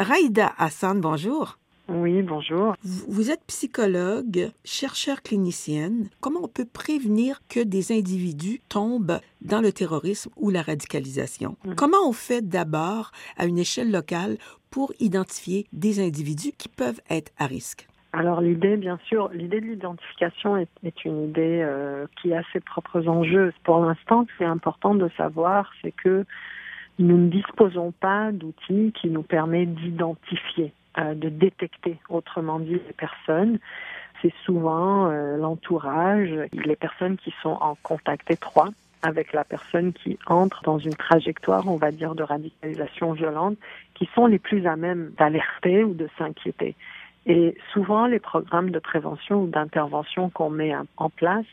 Raïda Hassan, bonjour. Oui, bonjour. Vous êtes psychologue, chercheur clinicienne. Comment on peut prévenir que des individus tombent dans le terrorisme ou la radicalisation? Mhm. Comment on fait d'abord à une échelle locale pour identifier des individus qui peuvent être à risque? Alors l'idée, bien sûr, l'idée de l'identification est, une idée euh, qui a ses propres enjeux. Pour l'instant, c'est important de savoir, c'est que nous ne disposons pas d'outils qui nous permettent d'identifier euh, de détecter, autrement dit, les personnes. C'est souvent euh, l'entourage, les personnes qui sont en contact étroit avec la personne qui entre dans une trajectoire, on va dire, de radicalisation violente, qui sont les plus à même d'alerter ou de s'inquiéter. Et souvent, les programmes de prévention ou d'intervention qu'on met en place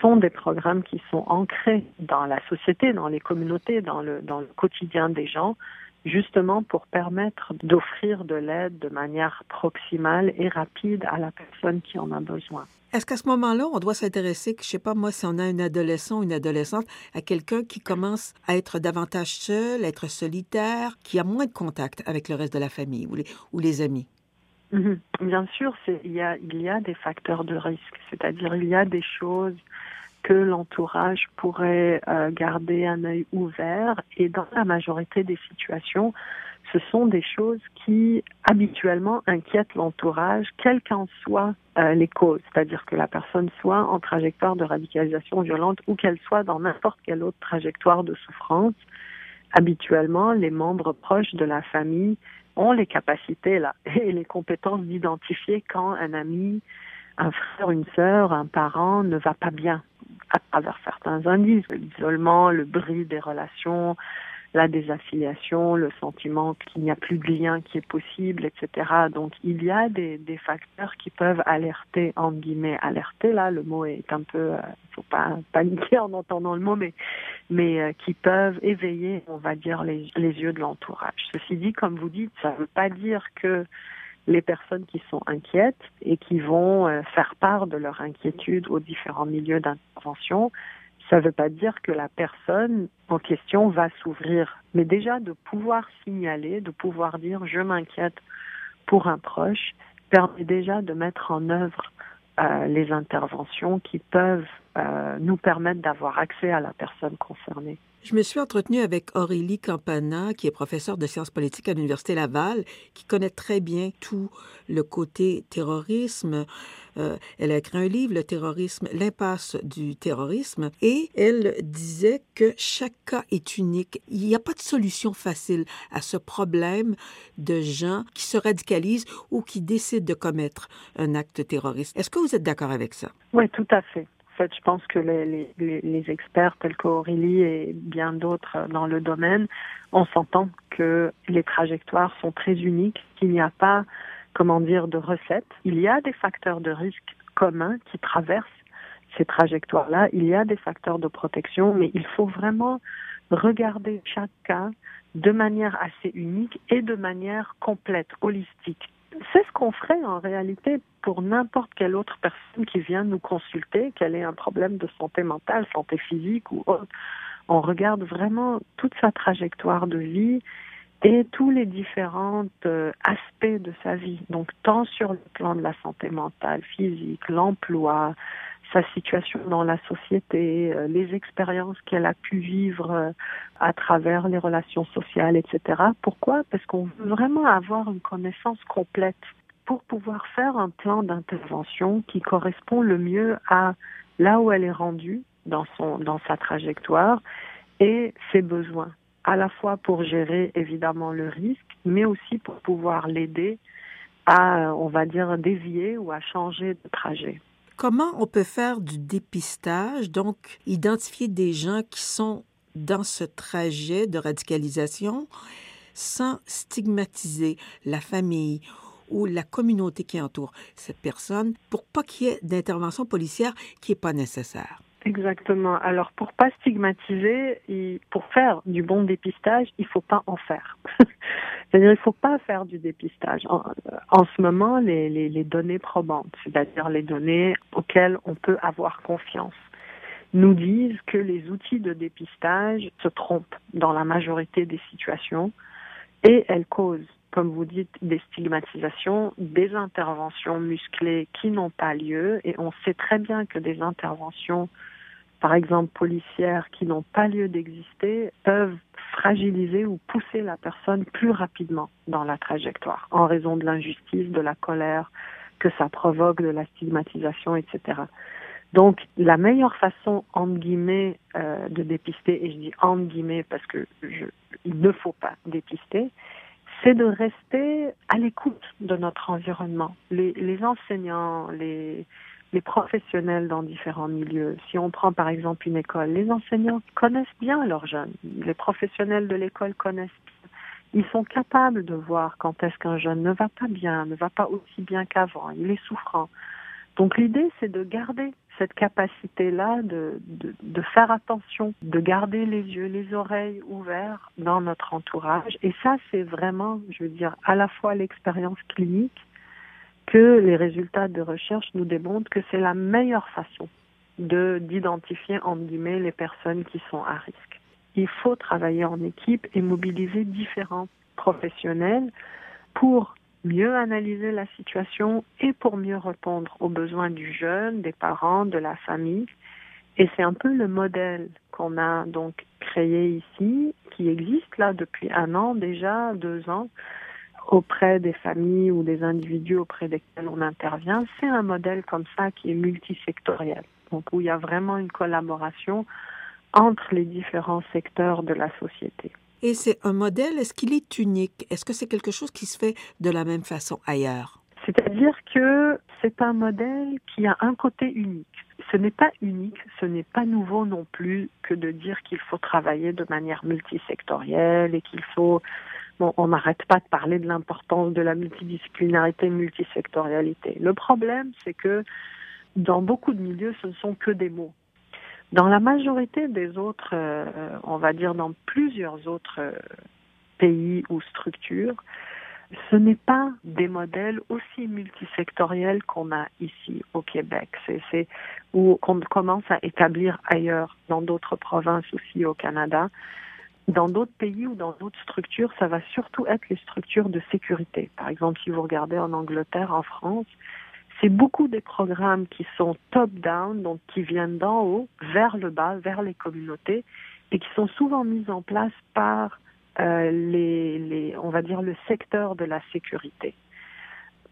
sont des programmes qui sont ancrés dans la société, dans les communautés, dans le, quotidien des gens, justement pour permettre d'offrir de l'aide de manière proximale et rapide à la personne qui en a besoin. Est-ce qu'à ce, moment-là, on doit s'intéresser, je sais pas moi, si on a un adolescent ou une adolescente, à quelqu'un qui commence à être davantage seul, à être solitaire, qui a moins de contact avec le reste de la famille ou les amis? Mhm. Bien sûr, il y, a, des facteurs de risque, c'est-à-dire il y a des choses que l'entourage pourrait euh, garder un œil ouvert et dans la majorité des situations, ce sont des choses qui habituellement inquiètent l'entourage, quelles qu'en soient euh, les causes, c'est-à-dire que la personne soit en trajectoire de radicalisation violente ou qu'elle soit dans n'importe quelle autre trajectoire de souffrance. Habituellement, les membres proches de la famille ont les capacités là et les compétences d'identifier quand un ami, un frère, une sœur, un parent ne va pas bien à travers certains indices, l'isolement, le bris des relations, la désaffiliation, le sentiment qu'il n'y a plus de lien qui est possible, etc. Donc il y a des, facteurs qui peuvent alerter, en guillemets, alerter, là le mot est un peu, euh, faut pas paniquer en entendant le mot, mais, mais euh, qui peuvent éveiller, on va dire, les, les yeux de l'entourage. Ceci dit, comme vous dites, ça ne veut pas dire que les personnes qui sont inquiètes et qui vont euh, faire part de leur inquiétude aux différents milieux d'intervention. Ça ne veut pas dire que la personne en question va s'ouvrir, mais déjà de pouvoir signaler, de pouvoir dire je m'inquiète pour un proche, permet déjà de mettre en œuvre euh, les interventions qui peuvent euh, nous permettre d'avoir accès à la personne concernée. Je me suis entretenue avec Aurélie Campana, qui est professeure de sciences politiques à l'Université Laval, qui connaît très bien tout le côté terrorisme. Euh, elle a écrit un livre, Le terrorisme, l'impasse du terrorisme, et elle disait que chaque cas est unique. Il n'y a pas de solution facile à ce problème de gens qui se radicalisent ou qui décident de commettre un acte terroriste. Est-ce que vous êtes d'accord avec ça? Oui, tout à fait fait, je pense que les, experts tels qu'Aurélie et bien d'autres dans le domaine, on s'entend que les trajectoires sont très uniques, qu'il n'y a pas, comment dire, de recette. Il y a des facteurs de risque communs qui traversent ces trajectoires-là. Il y a des facteurs de protection, mais il faut vraiment regarder chaque cas de manière assez unique et de manière complète, holistique. C'est ce qu'on ferait en réalité pour n'importe quelle autre personne qui vient nous consulter, qu'elle ait un problème de santé mentale, santé physique ou autre. On regarde vraiment toute sa trajectoire de vie et tous les différents euh, aspects de sa vie. Donc tant sur le plan de la santé mentale, physique, l'emploi, sa situation dans la société, euh, les expériences qu'elle a pu vivre euh, à travers les relations sociales, etc. Pourquoi? Parce qu'on veut vraiment avoir une connaissance complète pour pouvoir faire un plan d'intervention qui correspond le mieux à là où elle est rendue dans son dans sa trajectoire et ses besoins à la fois pour gérer évidemment le risque mais aussi pour pouvoir l'aider à on va dire dévier ou à changer de trajet. Comment on peut faire du dépistage, donc identifier des gens qui sont dans ce trajet de radicalisation sans stigmatiser la famille ou la communauté qui entoure cette personne pour pas qu'il y ait d'intervention policière qui n'est pas nécessaire? Exactement. Alors pour pas stigmatiser, pour faire du bon dépistage, il faut pas en faire. C'est-à-dire il faut pas faire du dépistage. En, ce moment, les données probantes, c'est-à-dire les données auxquelles on peut avoir confiance, nous disent que les outils de dépistage se trompent dans la majorité des situations et elles causent comme vous dites, des stigmatisations, des interventions musclées qui n'ont pas lieu. Et on sait très bien que des interventions, par exemple policières, qui n'ont pas lieu d'exister, peuvent fragiliser ou pousser la personne plus rapidement dans la trajectoire en raison de l'injustice, de la colère que ça provoque, de la stigmatisation, etc. Donc, la meilleure façon, entre guillemets, euh, de dépister, et je dis entre guillemets parce que il ne faut pas dépister, c'est de rester à l'écoute de notre environnement. Les, les enseignants, les, les professionnels dans différents milieux. Si on prend par exemple une école, les enseignants connaissent bien leurs jeunes. Les professionnels de l'école connaissent bien. Ils sont capables de voir quand est-ce qu'un jeune ne va pas bien, ne va pas aussi bien qu'avant, il est souffrant. Donc l'idée, c'est de garder cette capacité-là de, faire attention, de garder les yeux, les oreilles ouverts dans notre entourage. Et ça, c'est vraiment, je veux dire, à la fois l'expérience clinique que les résultats de recherche nous démontrent que c'est la meilleure façon de d'identifier entre guillemets les personnes qui sont à risque. Il faut travailler en équipe et mobiliser différents professionnels pour mieux analyser la situation et pour mieux répondre aux besoins du jeune, des parents, de la famille. Et c'est un peu le modèle qu'on a donc créé ici, qui existe là depuis un an déjà, deux ans, auprès des familles ou des individus auprès desquels on intervient. C'est un modèle comme ça qui est multisectoriel, donc où il y a vraiment une collaboration entre les différents secteurs de la société. Et c'est un modèle, est-ce qu'il est unique? Est-ce que c'est quelque chose qui se fait de la même façon ailleurs? C'est-à-dire que c'est un modèle qui a un côté unique. Ce n'est pas unique, ce n'est pas nouveau non plus que de dire qu'il faut travailler de manière multisectorielle et qu'il faut Bon, on n'arrête pas de parler de l'importance de la multidisciplinarité, multisectorialité. Le problème, c'est que dans beaucoup de milieux, ce ne sont que des mots. Dans la majorité des autres, euh, on va dire dans plusieurs autres euh, pays ou structures, ce n'est pas des modèles aussi multisectoriels qu'on a ici au Québec. C'est où qu'on commence à établir ailleurs, dans d'autres provinces aussi au Canada. Dans d'autres pays ou dans d'autres structures, ça va surtout être les structures de sécurité. Par exemple, si vous regardez en Angleterre, en France, c'est beaucoup des programmes qui sont top-down, donc qui viennent d'en haut vers le bas, vers les communautés, et qui sont souvent mis en place par euh, les, les, on va dire, le secteur de la sécurité.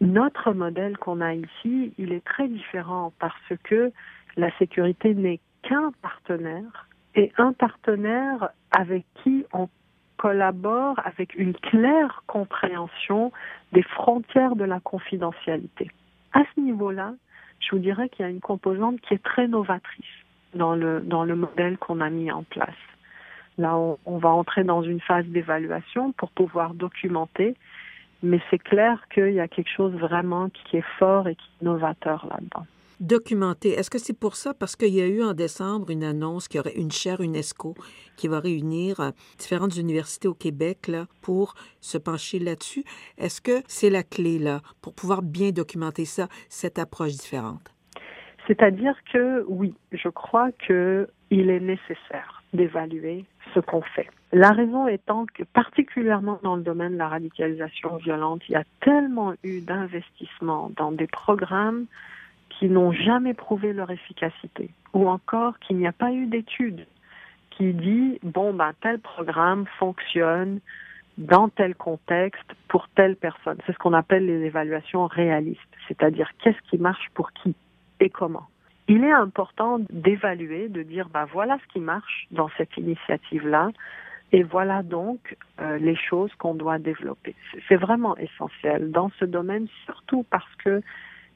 Notre modèle qu'on a ici, il est très différent parce que la sécurité n'est qu'un partenaire et un partenaire avec qui on collabore avec une claire compréhension des frontières de la confidentialité à ce niveau-là, je vous dirais qu'il y a une composante qui est très novatrice dans le, dans le modèle qu'on a mis en place. Là, on, on va entrer dans une phase d'évaluation pour pouvoir documenter, mais c'est clair qu'il y a quelque chose vraiment qui est fort et qui est novateur là-dedans documenté. Est-ce que c'est pour ça? Parce qu'il y a eu en décembre une annonce qu'il y aurait une chaire UNESCO qui va réunir euh, différentes universités au Québec là, pour se pencher là-dessus. Est-ce que c'est la clé là pour pouvoir bien documenter ça, cette approche différente? C'est-à-dire que oui, je crois que il est nécessaire d'évaluer ce qu'on fait. La raison étant que particulièrement dans le domaine de la radicalisation violente, il y a tellement eu d'investissements dans des programmes qui n'ont jamais prouvé leur efficacité, ou encore qu'il n'y a pas eu d'étude qui dit bon ben tel programme fonctionne dans tel contexte pour telle personne. C'est ce qu'on appelle les évaluations réalistes, c'est-à-dire qu'est-ce qui marche pour qui et comment. Il est important d'évaluer, de dire ben voilà ce qui marche dans cette initiative-là, et voilà donc euh, les choses qu'on doit développer. C'est vraiment essentiel dans ce domaine, surtout parce que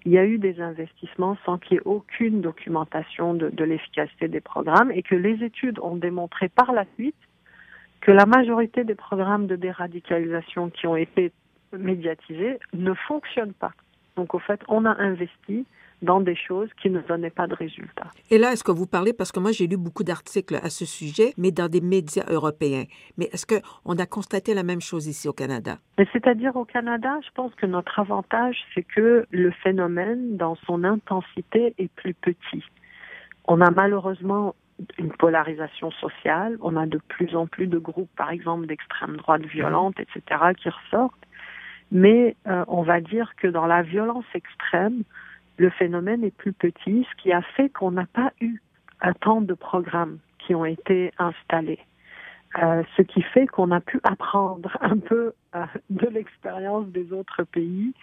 il y a eu des investissements sans qu'il y ait aucune documentation de, de l'efficacité des programmes et que les études ont démontré par la suite que la majorité des programmes de déradicalisation qui ont été médiatisés ne fonctionnent pas. Donc au fait, on a investi dans des choses qui ne donnaient pas de résultats. Et là, est-ce que vous parlez, parce que moi j'ai lu beaucoup d'articles à ce sujet, mais dans des médias européens, mais est-ce qu'on a constaté la même chose ici au Canada? C'est-à-dire au Canada, je pense que notre avantage, c'est que le phénomène, dans son intensité, est plus petit. On a malheureusement une polarisation sociale, on a de plus en plus de groupes, par exemple, d'extrême droite violente, etc., qui ressortent. Mais euh, on va dire que dans la violence extrême, le phénomène est plus petit, ce qui a fait qu'on n'a pas eu un tant de programmes qui ont été installés. Euh, ce qui fait qu'on a pu apprendre un peu euh, de l'expérience des autres pays,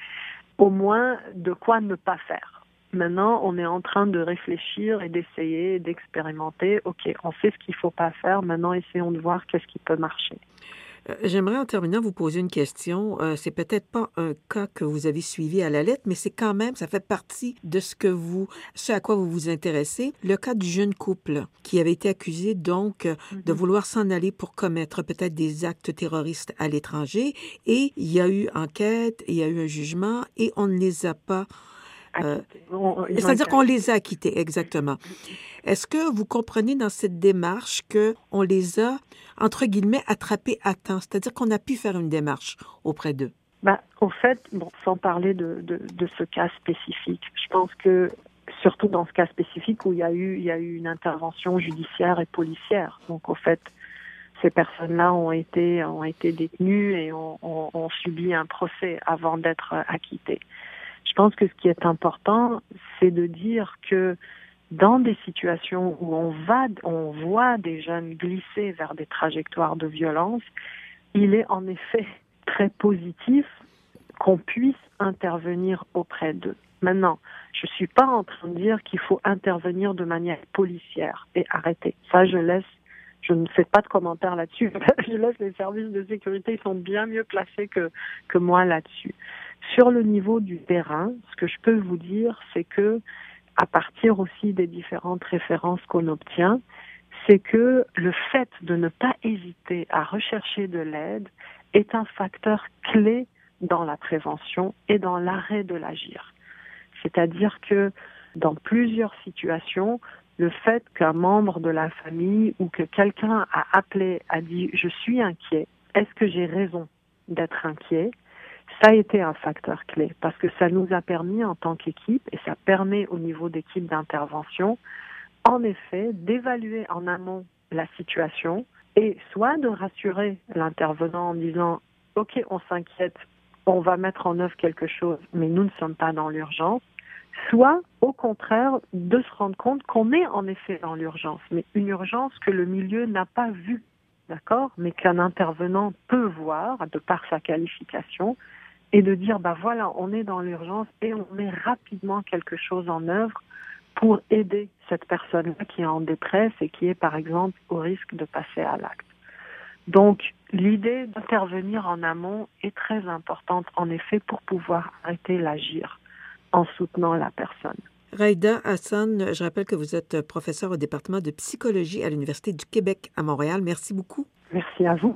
au moins de quoi ne pas faire. Maintenant, on est en train de réfléchir et d'essayer, d'expérimenter. OK, on sait ce qu'il ne faut pas faire. Maintenant, essayons de voir qu'est-ce qui peut marcher. Euh, j'aimerais en terminant vous poser une question. Euh, c'est peut-être pas un cas que vous avez suivi à la lettre, mais c'est quand même, ça fait partie de ce que vous, ce à quoi vous vous intéressez. Le cas du jeune couple qui avait été accusé donc de mm-hmm. vouloir s'en aller pour commettre peut-être des actes terroristes à l'étranger. Et il y a eu enquête, il y a eu un jugement et on ne les a pas euh, c'est-à-dire qu'on les a acquittés, exactement. Est-ce que vous comprenez dans cette démarche qu'on les a, entre guillemets, attrapés à temps? C'est-à-dire qu'on a pu faire une démarche auprès d'eux? Bah, au fait, bon, sans parler de, de, de, ce cas spécifique, je pense que surtout dans ce cas spécifique où il y a eu, il y a eu une intervention judiciaire et policière. Donc, au fait, ces personnes-là ont été, ont été détenues et ont, ont, ont subi un procès avant d'être acquittées. Je pense que ce qui est important, c'est de dire que dans des situations où on va, on voit des jeunes glisser vers des trajectoires de violence, il est en effet très positif qu'on puisse intervenir auprès d'eux. Maintenant, je ne suis pas en train de dire qu'il faut intervenir de manière policière et arrêter. Ça, je laisse, je ne fais pas de commentaires là-dessus. je laisse les services de sécurité, ils sont bien mieux placés que moi là-dessus. Sur le niveau du terrain, ce que je peux vous dire, c'est que à partir aussi des différentes références qu'on obtient, c'est que le fait de ne pas hésiter à rechercher de l'aide est un facteur clé dans la prévention et dans l'arrêt de l'agir. C'est-à-dire que dans plusieurs situations, le fait qu'un membre de la famille ou que quelqu'un a appelé, a dit je suis inquiet, est-ce que j'ai raison d'être inquiet? Ça a été un facteur clé parce que ça nous a permis en tant qu'équipe et ça permet au niveau d'équipe d'intervention, en effet, d'évaluer en amont la situation et soit de rassurer l'intervenant en disant OK, on s'inquiète, on va mettre en œuvre quelque chose, mais nous ne sommes pas dans l'urgence, soit au contraire de se rendre compte qu'on est en effet dans l'urgence, mais une urgence que le milieu n'a pas vue, d'accord, mais qu'un intervenant peut voir de par sa qualification et de dire bah voilà, on est dans l'urgence et on met rapidement quelque chose en œuvre pour aider cette personne-là qui est en détresse et qui est par exemple au risque de passer à l'acte. Donc l'idée d'intervenir en amont est très importante en effet pour pouvoir arrêter l'agir en soutenant la personne. Raïda Hassan, je rappelle que vous êtes professeur au département de psychologie à l'Université du Québec à Montréal. Merci beaucoup. Merci à vous.